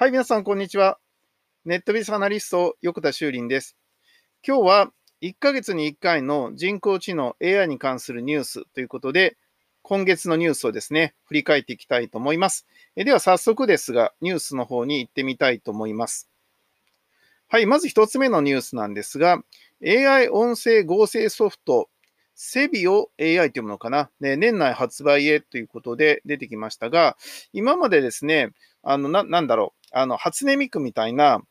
はい、皆さん、こんにちは。ネットビスアナリスト、横田修林です。今日は1ヶ月に1回の人工知能 AI に関するニュースということで、今月のニュースをですね、振り返っていきたいと思います。えでは、早速ですが、ニュースの方に行ってみたいと思います。はい、まず1つ目のニュースなんですが、AI 音声合成ソフト、セビオ AI というものかな、ね、年内発売へということで出てきましたが、今までですね、あの、な、なんだろう、あの、初音ミクみたいな、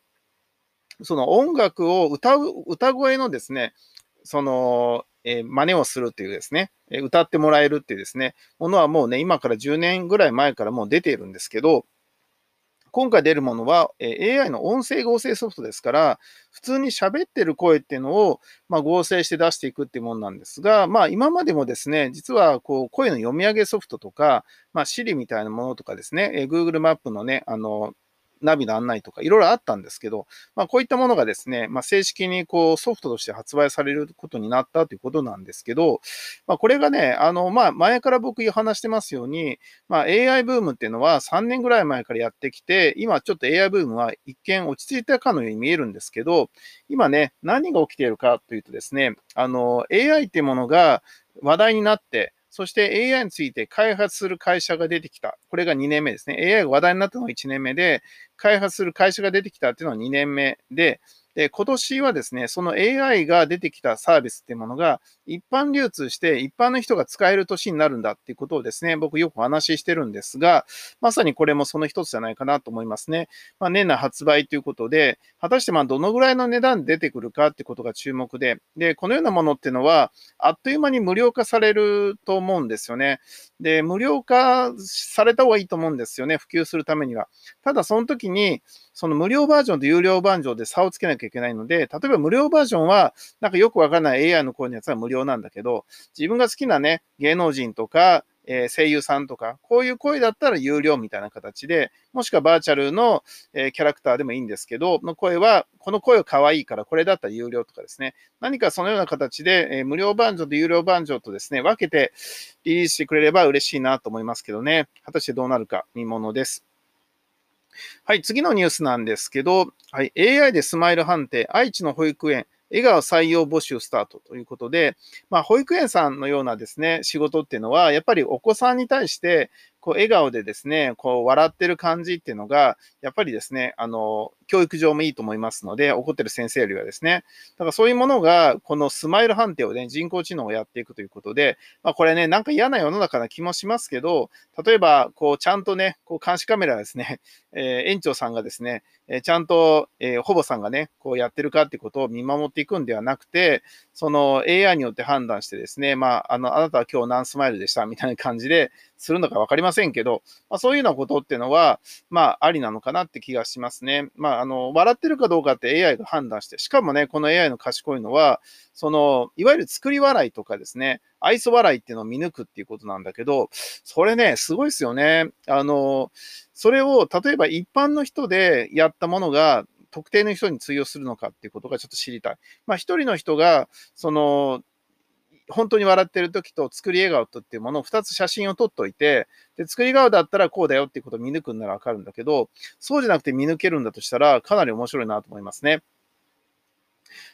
その音楽を歌う、歌声のですね、その、えー、真似をするっていうですね、歌ってもらえるっていうですね、ものはもうね、今から10年ぐらい前からもう出ているんですけど、今回出るものは、え AI の音声合成ソフトですから、普通に喋ってる声っていうのを、まあ、合成して出していくっていうものなんですが、まあ、今までもですね、実はこう声の読み上げソフトとか、まあ、Siri みたいなものとかですね、え Google マップのね、あの、ナビの案内とかいろいろあったんですけど、まあ、こういったものがですね、まあ、正式にこうソフトとして発売されることになったということなんですけど、まあ、これがね、あの、まあ、前から僕話してますように、まあ、AI ブームっていうのは3年ぐらい前からやってきて、今ちょっと AI ブームは一見落ち着いたかのように見えるんですけど、今ね、何が起きているかというとですね、あの、AI っていうものが話題になって、そして AI について開発する会社が出てきた。これが2年目ですね。AI が話題になったのが1年目で、開発する会社が出てきたっていうのは2年目で、で、今年はですね、その AI が出てきたサービスっていうものが一般流通して一般の人が使える年になるんだっていうことをですね、僕よくお話ししてるんですが、まさにこれもその一つじゃないかなと思いますね。まあ、年内発売ということで、果たしてまあどのぐらいの値段出てくるかってことが注目で、で、このようなものっていうのは、あっという間に無料化されると思うんですよね。で、無料化された方がいいと思うんですよね、普及するためには。ただ、その時に、その無料バージョンと有料バージョンで差をつけなきゃいけないので、例えば無料バージョンは、なんかよくわからない AI の声のやつは無料なんだけど、自分が好きなね、芸能人とか、え声優さんとか、こういう声だったら有料みたいな形で、もしくはバーチャルの、えキャラクターでもいいんですけど、の声は、この声は可愛いからこれだったら有料とかですね、何かそのような形で、え無料バージョンと有料バージョンとですね、分けてリリースしてくれれば嬉しいなと思いますけどね、果たしてどうなるか見ものです。はい、次のニュースなんですけど、はい、AI でスマイル判定、愛知の保育園、笑顔採用募集スタートということで、まあ、保育園さんのようなですね、仕事っていうのは、やっぱりお子さんに対して、こう、笑顔でですね、こう、笑ってる感じっていうのが、やっぱりですね、あの、教育上もいいと思いますので、怒ってる先生よりはですね。だからそういうものが、このスマイル判定をね、人工知能をやっていくということで、まあこれね、なんか嫌な世の中な気もしますけど、例えば、こう、ちゃんとね、こう、監視カメラですね、えー、園長さんがですね、えー、ちゃんと、えー、ほぼさんがね、こうやってるかってことを見守っていくんではなくて、その AI によって判断してですね、まあ、あの、あなたは今日何スマイルでしたみたいな感じでするのかわかりませんけど、まあそういうようなことっていうのは、まあありなのかなって気がしますね。まああの、笑ってるかどうかって AI が判断して、しかもね、この AI の賢いのは、その、いわゆる作り笑いとかですね、愛想笑いっていうのを見抜くっていうことなんだけど、それね、すごいですよね。あの、それを、例えば一般の人でやったものが、特定の人に通用するのかっていうことがちょっと知りたい。まあ、一人の人が、その、本当に笑ってる時と作り笑顔とっていうものを2つ写真を撮っといて、で、作り顔だったらこうだよっていうことを見抜くんならわかるんだけど、そうじゃなくて見抜けるんだとしたら、かなり面白いなと思いますね。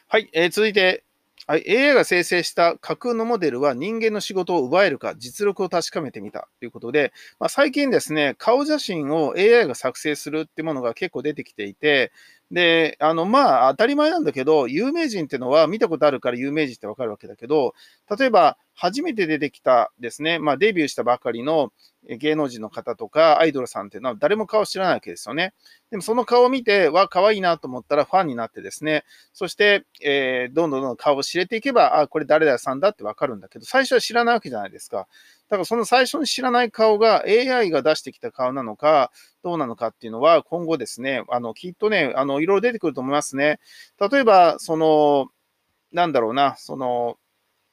はい、えー、続いて、はい、AI が生成した架空のモデルは人間の仕事を奪えるか実力を確かめてみたということで、まあ、最近ですね、顔写真を AI が作成するってものが結構出てきていて、で、あの、まあ、当たり前なんだけど、有名人ってのは見たことあるから有名人ってわかるわけだけど、例えば、初めて出てきたですね、まあ、デビューしたばかりの芸能人の方とかアイドルさんっていうのは誰も顔知らないわけですよね。でもその顔を見て、わ、可愛いなと思ったらファンになってですね、そして、えー、どんどんどんどん顔を知れていけば、あ、これ誰々さんだってわかるんだけど、最初は知らないわけじゃないですか。だからその最初に知らない顔が AI が出してきた顔なのか、どうなのかっていうのは今後ですね、あの、きっとね、あの、いろいろ出てくると思いますね。例えば、その、なんだろうな、その、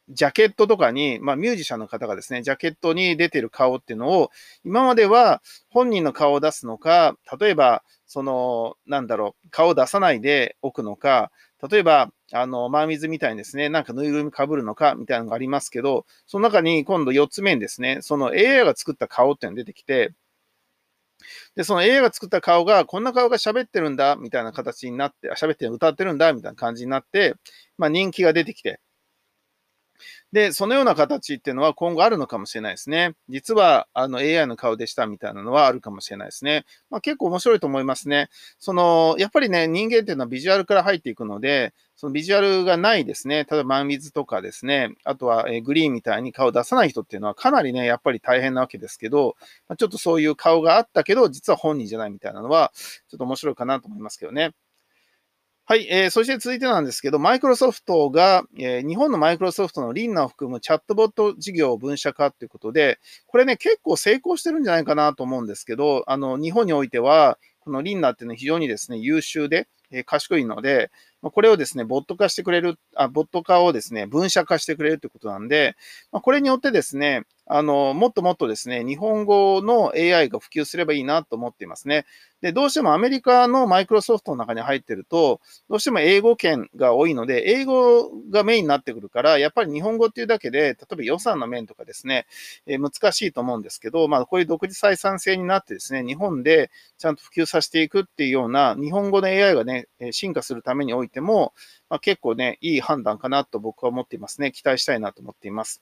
ジャケットとかに、まあ、ミュージシャンの方がですね、ジャケットに出てる顔っていうのを、今までは本人の顔を出すのか、例えば、その、なんだろう、顔を出さないでおくのか、例えば、あの、マーミズみたいにですね、なんかぬいぐるみ被るのかみたいなのがありますけど、その中に今度4つ目にですね、その AI が作った顔っていうのが出てきて、で、その AI が作った顔が、こんな顔が喋ってるんだ、みたいな形になって、喋って歌ってるんだ、みたいな感じになって、まあ人気が出てきて、で、そのような形っていうのは今後あるのかもしれないですね。実はあの AI の顔でしたみたいなのはあるかもしれないですね。まあ、結構面白いと思いますね。その、やっぱりね、人間っていうのはビジュアルから入っていくので、そのビジュアルがないですね。例えばマンウィズとかですね、あとは、えグリーンみたいに顔出さない人っていうのはかなりね、やっぱり大変なわけですけど、ま、ちょっとそういう顔があったけど、実は本人じゃないみたいなのは、ちょっと面白いかなと思いますけどね。はい、えー、そして続いてなんですけど、マイクロソフトが、えー、日本のマイクロソフトのリンナを含むチャットボット事業を分社化ということで、これね、結構成功してるんじゃないかなと思うんですけど、あの、日本においては、このリンナっていうのは非常にですね、優秀で、え、賢いので、これをですね、ボット化してくれる、あボット化をですね、分社化してくれるということなんで、これによってですね、あの、もっともっとですね、日本語の AI が普及すればいいなと思っていますね。で、どうしてもアメリカのマイクロソフトの中に入ってると、どうしても英語圏が多いので、英語がメインになってくるから、やっぱり日本語っていうだけで、例えば予算の面とかですね、えー、難しいと思うんですけど、まあ、こういう独自採算制になってですね、日本でちゃんと普及させていくっていうような、日本語の AI がね、進化するためにおいても、まあ、結構ね、いい判断かなと僕は思っていますね。期待したいなと思っています。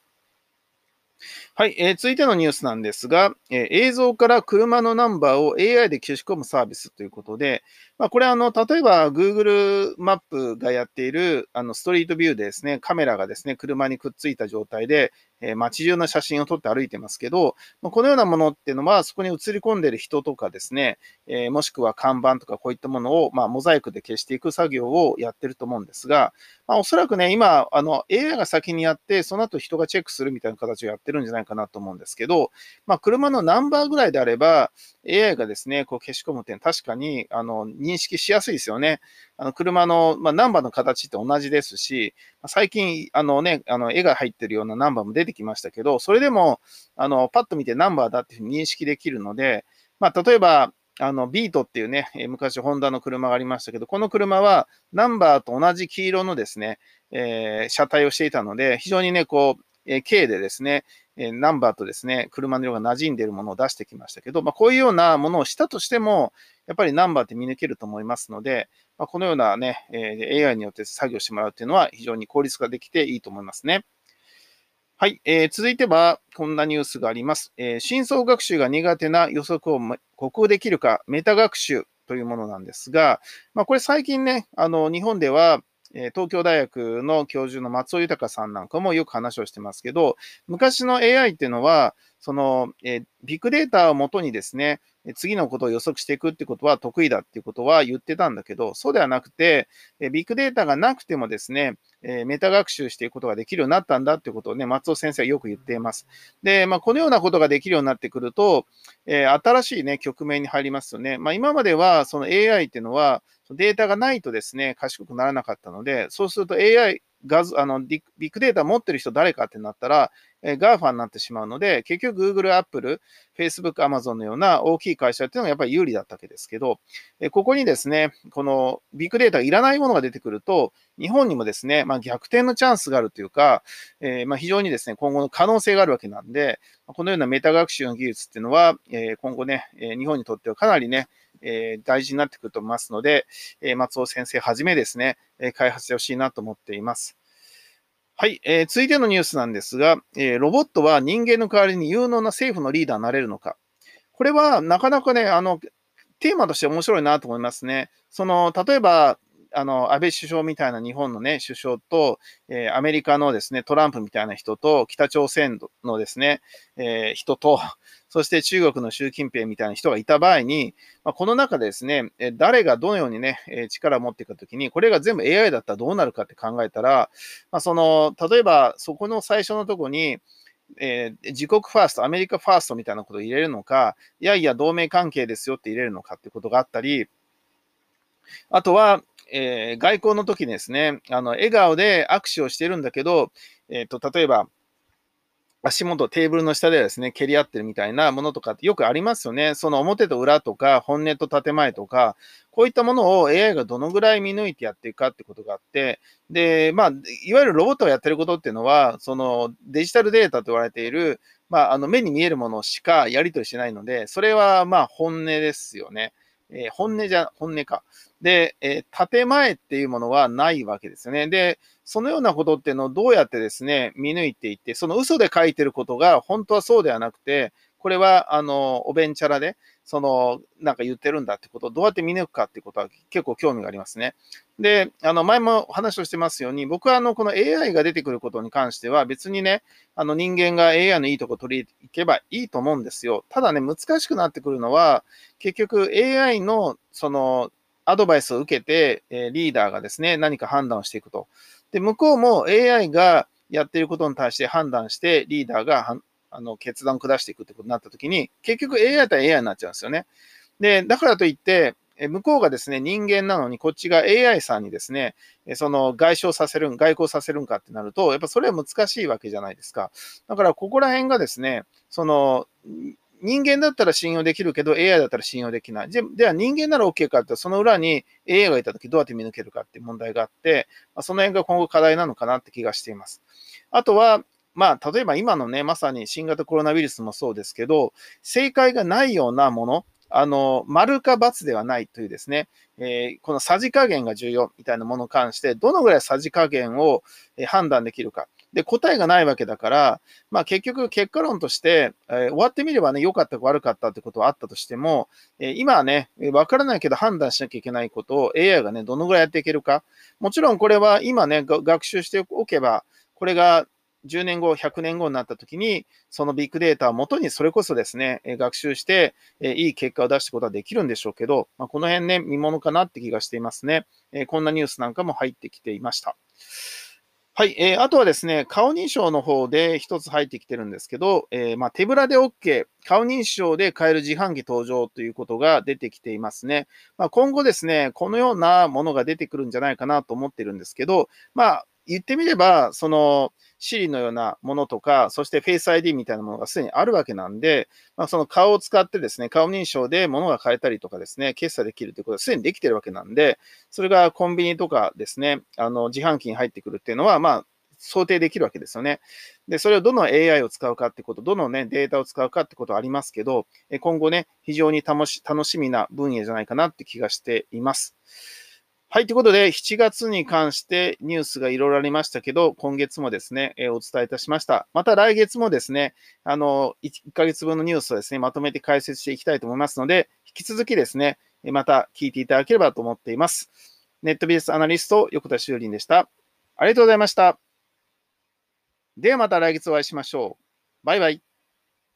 はい、えー、続いてのニュースなんですが、えー、映像から車のナンバーを AI で消し込むサービスということで、まあ、これあの、例えば Google マップがやっているあのストリートビューでですね、カメラがですね、車にくっついた状態で、え、街中の写真を撮って歩いてますけど、ま、このようなものっていうのは、そこに映り込んでる人とかですね、え、もしくは看板とかこういったものを、ま、モザイクで消していく作業をやってると思うんですが、ま、おそらくね、今、あの、AI が先にやって、その後人がチェックするみたいな形をやってるんじゃないかなと思うんですけど、まあ、車のナンバーぐらいであれば、AI がですね、こう消し込む点、確かに、あの、認識しやすいですよね。あの、車の、まあ、ナンバーの形って同じですし、最近、あのね、あの、絵が入ってるようなナンバーも出てきましたけど、それでも、あの、パッと見てナンバーだっていうふうに認識できるので、まあ、例えば、あの、ビートっていうね、昔ホンダの車がありましたけど、この車はナンバーと同じ黄色のですね、えー、車体をしていたので、非常にね、こう、えー、K でですね、えナンバーとですね、車の色が馴染んでいるものを出してきましたけど、まあ、こういうようなものをしたとしても、やっぱりナンバーって見抜けると思いますので、まあ、このようなね、え AI によって作業してもらうっていうのは非常に効率化できていいと思いますね。はい、えー、続いてはこんなニュースがあります。えー、深層学習が苦手な予測を克服できるか、メタ学習というものなんですが、まあ、これ最近ね、あの日本では東京大学の教授の松尾豊さんなんかもよく話をしてますけど、昔の AI っていうのは、その、えビッグデータをもとにですね、次のことを予測していくってことは得意だっていうことは言ってたんだけど、そうではなくて、ビッグデータがなくてもですね、メタ学習していくことができるようになったんだっていうことをね、松尾先生はよく言っています。で、まあ、このようなことができるようになってくると、え新しいね、局面に入りますよね。まあ、今までは、その AI っていうのは、データがないとですね、賢くならなかったので、そうすると AI 画像、あの、ビッグデータ持ってる人誰かってなったら、えー、GAFA になってしまうので、結局 Google、Apple、Facebook、Amazon のような大きい会社っていうのがやっぱり有利だったわけですけど、え、ここにですね、このビッグデータいらないものが出てくると、日本にもですね、まあ、逆転のチャンスがあるというか、えー、まあ、非常にですね、今後の可能性があるわけなんで、このようなメタ学習の技術っていうのは、え今後ね、日本にとってはかなりね、えー、大事になってくると思いますので、え、松尾先生はじめですね、え開発してほしいなと思っています。はい、えー、続いてのニュースなんですが、えー、ロボットは人間の代わりに有能な政府のリーダーになれるのか。これはなかなかね、あの、テーマとして面白いなと思いますね。その、例えば、あの、安倍首相みたいな日本のね、首相と、えー、アメリカのですね、トランプみたいな人と、北朝鮮のですね、えー、人と、そして中国の習近平みたいな人がいた場合に、まあ、この中でですね、誰がどのようにね、力を持っていくときに、これが全部 AI だったらどうなるかって考えたら、まあ、その、例えばそこの最初のとこに、えー、自国ファースト、アメリカファーストみたいなことを入れるのか、いやいや同盟関係ですよって入れるのかってことがあったり、あとは、えー、外交の時にですね、あの、笑顔で握手をしてるんだけど、えっ、ー、と、例えば、足元、テーブルの下でですね、蹴り合ってるみたいなものとかってよくありますよね。その表と裏とか、本音と建前とか、こういったものを AI がどのぐらい見抜いてやっていくかってことがあって、で、まあ、いわゆるロボットがやってることっていうのは、そのデジタルデータと言われている、まあ、あの目に見えるものしかやり取りしてないので、それはまあ本音ですよね。えー、本音じゃ、本音か。で、えー、建前っていうものはないわけですよね。で、そのようなことっていうのをどうやってですね、見抜いていって、その嘘で書いてることが本当はそうではなくて、これは、あの、おべんちゃらで、その、なんか言ってるんだってことをどうやって見抜くかってことは結構興味がありますね。で、あの、前も話をしてますように、僕はあの、この AI が出てくることに関しては別にね、あの、人間が AI のいいとこ取り行けばいいと思うんですよ。ただね、難しくなってくるのは、結局 AI の、その、アドバイスを受けて、えリーダーがですね、何か判断をしていくと。で、向こうも AI がやっていることに対して判断して、リーダーがあの決断を下していくってことになったときに、結局 AI 対 AI になっちゃうんですよね。で、だからといって、向こうがですね、人間なのに、こっちが AI さんにですね、その外傷させるん、外交させるんかってなると、やっぱそれは難しいわけじゃないですか。だから、ここら辺がですね、その、人間だったら信用できるけど、AI だったら信用できない。じゃでは、人間なら OK かって、その裏に AI がいたときどうやって見抜けるかって問題があって、その辺が今後課題なのかなって気がしています。あとは、まあ、例えば今のね、まさに新型コロナウイルスもそうですけど、正解がないようなもの、あの、丸か×ではないというですね、えー、このさじ加減が重要みたいなものに関して、どのぐらいさじ加減を判断できるか。で、答えがないわけだから、まあ結局結果論として、えー、終わってみればね、良かったか悪かったってことはあったとしても、えー、今はね、わからないけど判断しなきゃいけないことを AI がね、どのぐらいやっていけるか。もちろんこれは今ね、学習しておけば、これが10年後、100年後になった時に、そのビッグデータをもとにそれこそですね、学習して、いい結果を出すことはできるんでしょうけど、まあ、この辺ね、見ものかなって気がしていますね。こんなニュースなんかも入ってきていました。はい。えー、あとはですね、顔認証の方で一つ入ってきてるんですけど、えー、まあ、手ぶらで OK、顔認証で買える自販機登場ということが出てきていますね。まあ、今後ですね、このようなものが出てくるんじゃないかなと思ってるんですけど、まあ、言ってみれば、その、Siri のようなものとか、そして Face ID みたいなものがすでにあるわけなんで、まあ、その顔を使ってですね、顔認証で物が買えたりとかですね、決済できるということはすでにできてるわけなんで、それがコンビニとかですね、あの、自販機に入ってくるっていうのは、まあ、想定できるわけですよね。で、それをどの AI を使うかってこと、どのね、データを使うかってことはありますけど、今後ね、非常に楽し楽しみな分野じゃないかなって気がしています。はい。ということで、7月に関してニュースがいろいろありましたけど、今月もですね、えー、お伝えいたしました。また来月もですね、あの、1ヶ月分のニュースをですね、まとめて解説していきたいと思いますので、引き続きですね、また聞いていただければと思っています。ネットビジネスアナリスト、横田修林でした。ありがとうございました。ではまた来月お会いしましょう。バイバイ。